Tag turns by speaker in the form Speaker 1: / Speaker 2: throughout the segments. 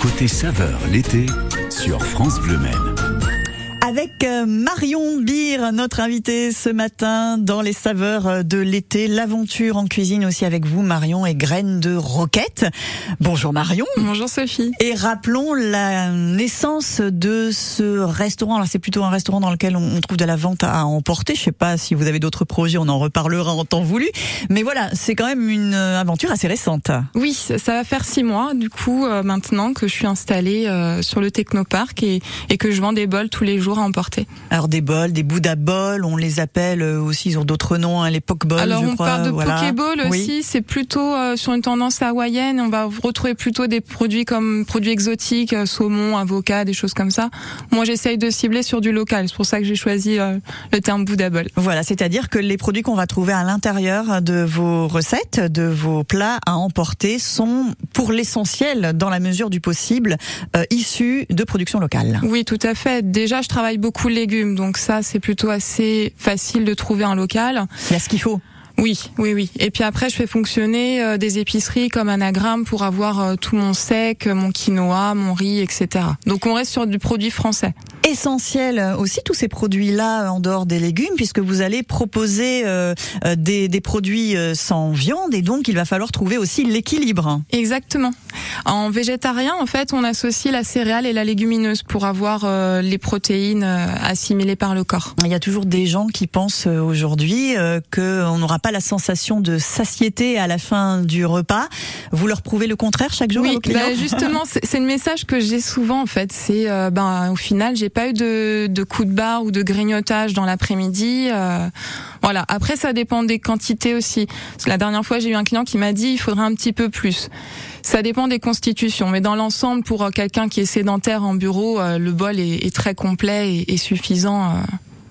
Speaker 1: Côté saveur l'été sur France Bleu Maine
Speaker 2: avec euh, Marion Beer, notre invitée ce matin dans les saveurs euh, de l'été. L'aventure en cuisine aussi avec vous, Marion, et graines de roquette. Bonjour Marion.
Speaker 3: Bonjour Sophie.
Speaker 2: Et rappelons la naissance de ce restaurant. Alors c'est plutôt un restaurant dans lequel on trouve de la vente à emporter. Je sais pas si vous avez d'autres projets, on en reparlera en temps voulu. Mais voilà, c'est quand même une euh, aventure assez récente.
Speaker 3: Oui, ça va faire six mois du coup maintenant que je suis installée sur le Technopark et, et que je vends des bols tous les jours emporter.
Speaker 2: Alors des bols, des Bouddha bols, on les appelle euh, aussi, ils ont d'autres noms, hein, les Pokeball.
Speaker 3: Alors
Speaker 2: on
Speaker 3: parle de voilà. Pokéball aussi, c'est plutôt euh, sur une tendance hawaïenne. On va retrouver plutôt des produits comme produits exotiques, euh, saumon, avocat, des choses comme ça. Moi j'essaye de cibler sur du local, c'est pour ça que j'ai choisi le terme Bouddha bowl.
Speaker 2: Voilà, c'est-à-dire que les produits qu'on va trouver à l'intérieur de vos recettes, de vos plats à emporter, sont pour l'essentiel, dans la mesure du possible, issus de production locale.
Speaker 3: Oui, tout à fait. Déjà, je travaille beaucoup de légumes, donc ça c'est plutôt assez facile de trouver un local.
Speaker 2: Il y a ce qu'il faut.
Speaker 3: Oui, oui, oui. Et puis après, je fais fonctionner euh, des épiceries comme Anagramme pour avoir euh, tout mon sec, mon quinoa, mon riz, etc. Donc on reste sur du produit français.
Speaker 2: Essentiel aussi tous ces produits-là en dehors des légumes, puisque vous allez proposer euh, des, des, produits sans viande, et donc il va falloir trouver aussi l'équilibre.
Speaker 3: Exactement. En végétarien, en fait, on associe la céréale et la légumineuse pour avoir les protéines assimilées par le corps.
Speaker 2: Il y a toujours des gens qui pensent aujourd'hui qu'on n'aura pas la sensation de satiété à la fin du repas. Vous leur prouvez le contraire chaque jour
Speaker 3: Oui,
Speaker 2: bah
Speaker 3: justement, c'est le message que j'ai souvent en fait. C'est euh, ben au final, j'ai pas eu de, de coup de barre ou de grignotage dans l'après-midi. Euh, voilà. Après, ça dépend des quantités aussi. Parce que la dernière fois, j'ai eu un client qui m'a dit il faudrait un petit peu plus. Ça dépend des constitutions, mais dans l'ensemble, pour euh, quelqu'un qui est sédentaire en bureau, euh, le bol est, très complet et, et suffisant.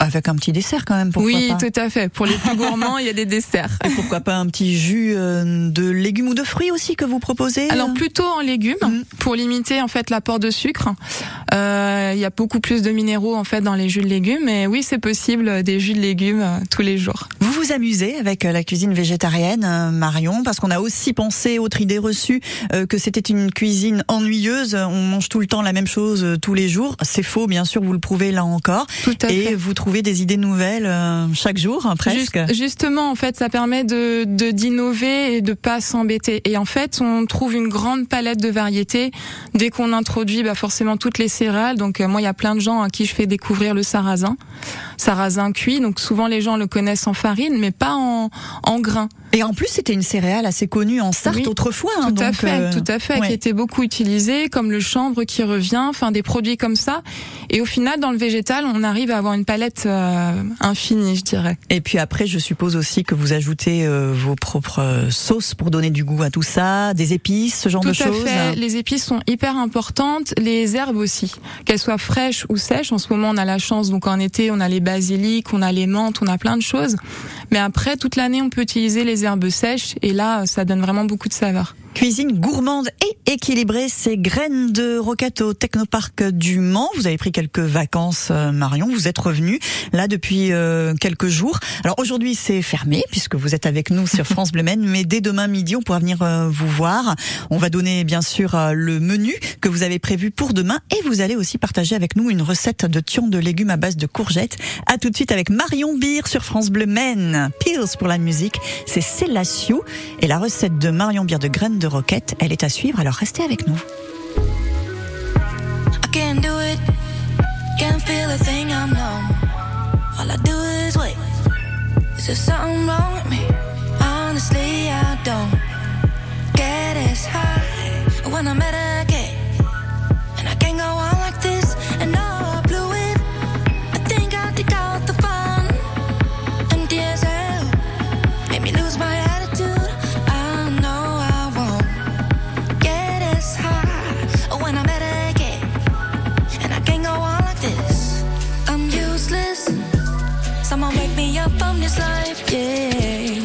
Speaker 2: Avec un petit dessert quand même, pourquoi
Speaker 3: oui,
Speaker 2: pas
Speaker 3: tout à fait. Pour les plus gourmands, il y a des desserts.
Speaker 2: Et pourquoi pas un petit jus euh, de légumes ou de fruits aussi que vous proposez
Speaker 3: Alors plutôt en légumes, mm. pour limiter en fait l'apport de sucre. Euh, il y a beaucoup plus de minéraux en fait dans les jus de légumes, mais oui, c'est possible des jus de légumes euh, tous les jours.
Speaker 2: Vous vous amusez avec la cuisine végétarienne, Marion, parce qu'on a aussi pensé, autre idée reçue, que c'était une cuisine ennuyeuse. On mange tout le temps la même chose tous les jours. C'est faux, bien sûr, vous le prouvez là encore.
Speaker 3: Tout à
Speaker 2: Et
Speaker 3: fait.
Speaker 2: vous trouver des idées nouvelles euh, chaque jour, hein, presque.
Speaker 3: Juste, justement, en fait, ça permet de d'innover et de pas s'embêter. Et en fait, on trouve une grande palette de variétés dès qu'on introduit bah, forcément toutes les céréales. Donc euh, moi, il y a plein de gens à qui je fais découvrir le sarrasin, sarrasin cuit. Donc souvent les gens le connaissent en farine, mais pas en en grains.
Speaker 2: Et en plus, c'était une céréale assez connue en Sarthe
Speaker 3: oui,
Speaker 2: autrefois.
Speaker 3: Tout
Speaker 2: hein,
Speaker 3: à
Speaker 2: donc,
Speaker 3: fait,
Speaker 2: euh,
Speaker 3: tout à fait,
Speaker 2: ouais.
Speaker 3: qui était beaucoup utilisé, comme le chanvre qui revient, enfin des produits comme ça. Et au final, dans le végétal, on arrive à avoir une palette euh, infinie, je dirais.
Speaker 2: Et puis après, je suppose aussi que vous ajoutez euh, vos propres euh, sauces pour donner du goût à tout ça, des épices, ce genre
Speaker 3: tout
Speaker 2: de choses.
Speaker 3: Tout à fait. Les épices sont hyper importantes, les herbes aussi, qu'elles soient fraîches ou sèches. En ce moment, on a la chance, donc en été, on a les basiliques, on a les menthes, on a plein de choses. Mais après, toute l'année, on peut utiliser les herbes sèches et là, ça donne vraiment beaucoup de saveur.
Speaker 2: Cuisine gourmande et équilibrée, c'est graines de roquette au Technoparc du Mans. Vous avez pris quelques vacances, euh, Marion. Vous êtes revenu là depuis euh, quelques jours. Alors aujourd'hui, c'est fermé puisque vous êtes avec nous sur France Bleu Maine, mais dès demain midi, on pourra venir euh, vous voir. On va donner bien sûr euh, le menu que vous avez prévu pour demain et vous allez aussi partager avec nous une recette de thion de légumes à base de courgettes. À tout de suite avec Marion Beer sur France Bleu Maine. Pills pour la musique, c'est Célatio et la recette de Marion Beer de graines de roquette, elle est à suivre, alors restez avec nous.
Speaker 4: Someone wake me up from this life, yeah.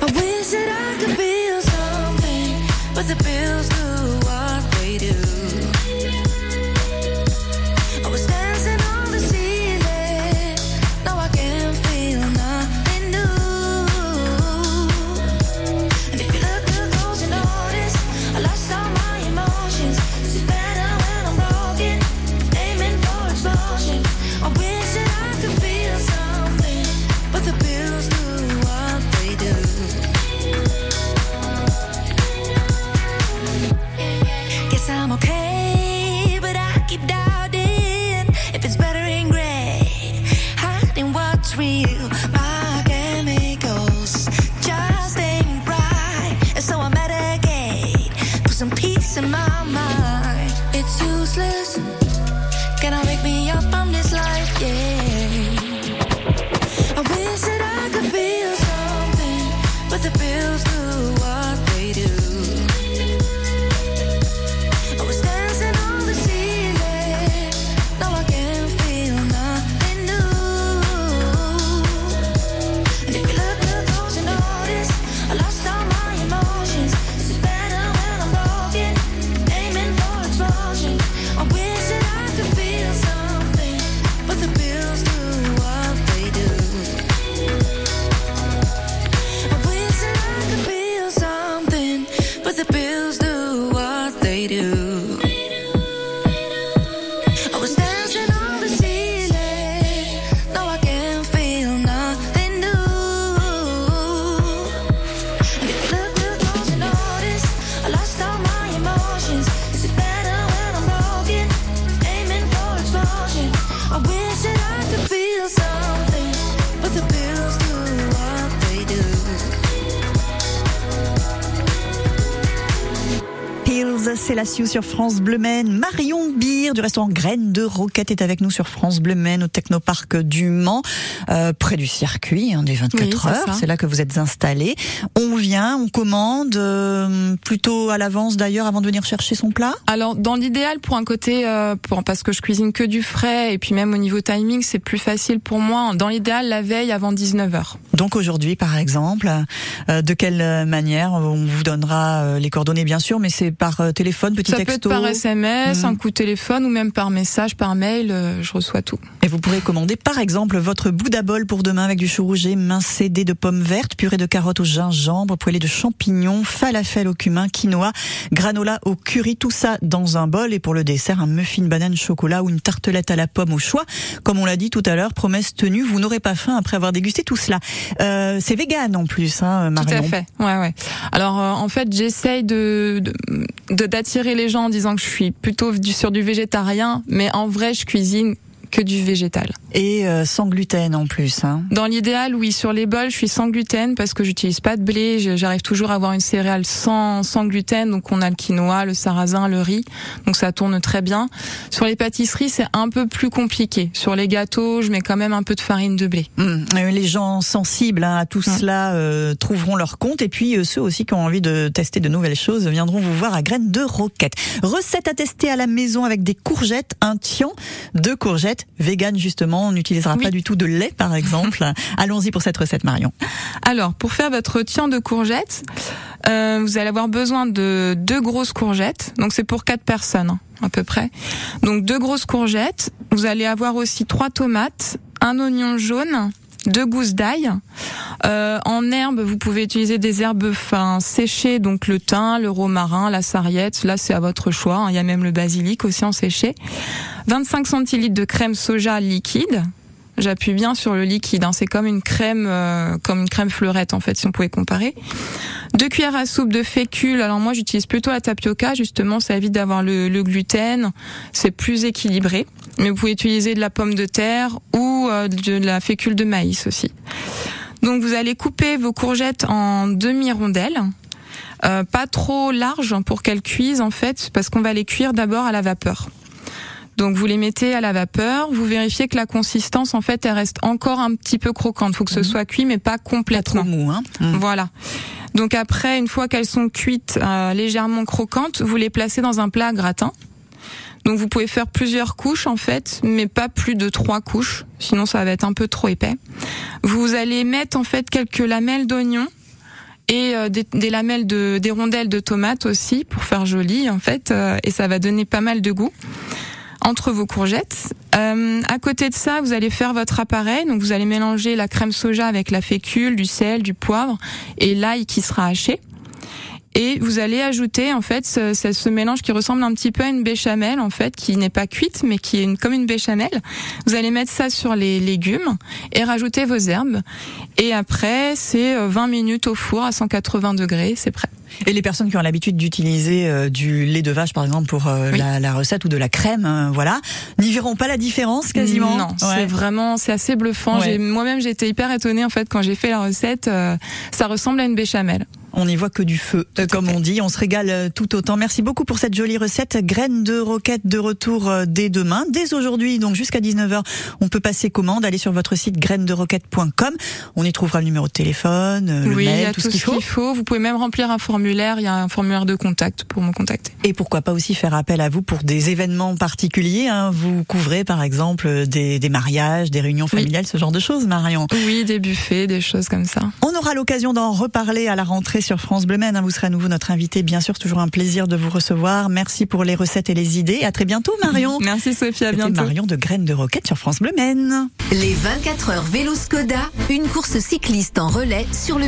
Speaker 4: I wish that I could feel something, but the pills do what they do.
Speaker 2: C'est la Sioux sur France Bleu Maine. Marion Beer du restaurant Graines de Roquette est avec nous sur France Bleu Maine au Technoparc du Mans, euh, près du circuit hein, des 24
Speaker 3: Oui,
Speaker 2: heures. C'est là que vous êtes installé. On vient, on commande euh, plutôt à l'avance d'ailleurs avant de venir chercher son plat?
Speaker 3: Alors dans l'idéal pour un côté euh, pour, parce que je cuisine que du frais et puis même au niveau timing c'est plus facile pour moi dans l'idéal la veille avant 19h.
Speaker 2: Donc aujourd'hui, par exemple, euh, de quelle manière on vous donnera euh, les coordonnées bien sûr, mais c'est par euh, téléphone, petit
Speaker 3: Ça peut être par SMS,
Speaker 2: Mhm.
Speaker 3: un coup de téléphone ou même par message, par mail, euh, je reçois tout.
Speaker 2: Et vous pourrez commander par exemple votre Bouddha bol pour demain avec du chou rouget, mincé de pommes vertes, purée de carottes au gingembre, poêlée de champignons, falafel au cumin, quinoa, granola au curry, tout ça dans un bol. Et pour le dessert, un muffin banane chocolat ou une tartelette à la pomme au choix. Comme on l'a dit tout à l'heure, promesse tenue, vous n'aurez pas faim après avoir dégusté tout cela. Euh, c'est vegan en plus, hein, Marion.
Speaker 3: Tout à fait. Ouais, ouais. Alors euh, en fait, j'essaye de de- de- d'attirer les gens en disant que je suis plutôt sur du végétarien, mais en vrai, je cuisine que du végétal.
Speaker 2: Et euh, sans gluten en plus. Hein.
Speaker 3: Dans l'idéal, oui, sur les bols, je suis sans gluten parce que j'utilise pas de blé. J'arrive toujours à avoir une céréale sans, sans gluten. Donc, on a le quinoa, le sarrasin, le riz. Donc, ça tourne très bien. Sur les pâtisseries, c'est un peu plus compliqué. Sur les gâteaux, je mets quand même un peu de farine de blé.
Speaker 2: Hum, euh, Les gens sensibles hein, à tout
Speaker 3: Hum.
Speaker 2: cela euh, trouveront leur compte et puis euh, ceux aussi qui ont envie de tester de nouvelles choses viendront vous voir à Graines de Roquette. Recette à tester à la maison avec des courgettes, un tian de courgettes vegan justement. On n'utilisera
Speaker 3: Oui.
Speaker 2: pas du tout de lait par exemple. Allons-y pour cette recette Marion.
Speaker 3: Alors, pour faire votre tian de courgettes, euh, vous allez avoir besoin de deux grosses courgettes. Donc, c'est pour quatre personnes, à peu près. Donc, deux grosses courgettes. Vous allez avoir aussi trois tomates, un oignon jaune, deux gousses d'ail. Euh, en herbe, vous pouvez utiliser des herbes fin séchées, donc le thym, le romarin, la sarriette. Là, c'est à votre choix. hein. Il y a même le basilic aussi en séché. 25 centilitres de crème soja liquide. J'appuie bien sur le liquide. hein. C'est comme une crème, euh, comme une crème fleurette en fait, si on pouvait comparer. Deux cuillères à soupe de fécule. Alors moi, j'utilise plutôt la tapioca. Justement, ça évite d'avoir le, gluten. C'est plus équilibré. Mais vous pouvez utiliser de la pomme de terre ou euh, de la fécule de maïs aussi. Donc vous allez couper vos courgettes en demi-rondelles. Euh, pas trop larges pour qu'elles cuisent en fait, parce qu'on va les cuire d'abord à la vapeur. Donc vous les mettez à la vapeur, vous vérifiez que la consistance en fait elle reste encore un petit peu croquante. Faut que ce soit cuit mais pas
Speaker 2: Pas trop
Speaker 3: complètement.
Speaker 2: mou, hein Hum.
Speaker 3: Voilà. Donc après, une fois qu'elles sont cuites, euh, légèrement croquantes, vous les placez dans un plat à gratin. Donc vous pouvez faire plusieurs couches en fait, mais pas plus de trois couches, sinon ça va être un peu trop épais. Vous allez mettre en fait quelques lamelles d'oignon et euh, des, des lamelles de des rondelles de tomates aussi pour faire joli en fait, euh, et ça va donner pas mal de goût entre vos courgettes. Euh, à côté de ça, vous allez faire votre appareil. Donc vous allez mélanger la crème soja avec la fécule, du sel, du poivre et l'ail qui sera haché. Et vous allez ajouter en fait ce, ce- ce mélange qui ressemble un petit peu à une béchamel en fait, qui n'est pas cuite mais qui est une, comme une béchamel. Vous allez mettre ça sur les légumes et rajouter vos herbes. Et après, c'est euh, 20 minutes au four à 180 degrés, c'est prêt.
Speaker 2: Et les personnes qui ont l'habitude d'utiliser euh, du lait de vache, par exemple, pour euh,
Speaker 3: Oui.
Speaker 2: la, la recette ou de la crème, euh, voilà, n'y verront pas la différence quasiment.
Speaker 3: Non,
Speaker 2: Ouais.
Speaker 3: c'est vraiment, c'est assez bluffant.
Speaker 2: Ouais.
Speaker 3: Moi-même, été hyper étonnée en fait quand j'ai fait la recette. euh, ça ressemble à une béchamel.
Speaker 2: On n'y voit que du feu, comme on dit. On se régale euh, tout autant. Merci beaucoup pour cette jolie recette. Graines de roquette de retour euh, dès demain, dès aujourd'hui, donc jusqu'à 19h. On peut passer commande. Allez sur votre site grainesderoquette.com. On y trouvera le numéro de téléphone, euh, le
Speaker 3: oui,
Speaker 2: mail,
Speaker 3: il y a
Speaker 2: tout, ce qu'il faut.
Speaker 3: Vous pouvez même remplir un formulaire. Il y a un formulaire de contact pour me contacter.
Speaker 2: Et pourquoi pas aussi faire appel à vous pour des événements particuliers. Hein. Vous couvrez par exemple des, des mariages, des réunions familiales, ce genre de choses, Marion.
Speaker 3: Oui, des buffets, des choses comme ça.
Speaker 2: On aura l'occasion d'en reparler à la rentrée sur France Bleu Maine. Vous serez à nouveau notre invité, bien sûr. Toujours un plaisir de vous recevoir. Merci pour les recettes et les idées. À très bientôt, Marion.
Speaker 3: Merci Sophie, à bientôt.
Speaker 2: Marion de Graines de Roquette sur France Bleu Maine.
Speaker 5: Les 24 heures vélo Skoda, une course cycliste en relais sur le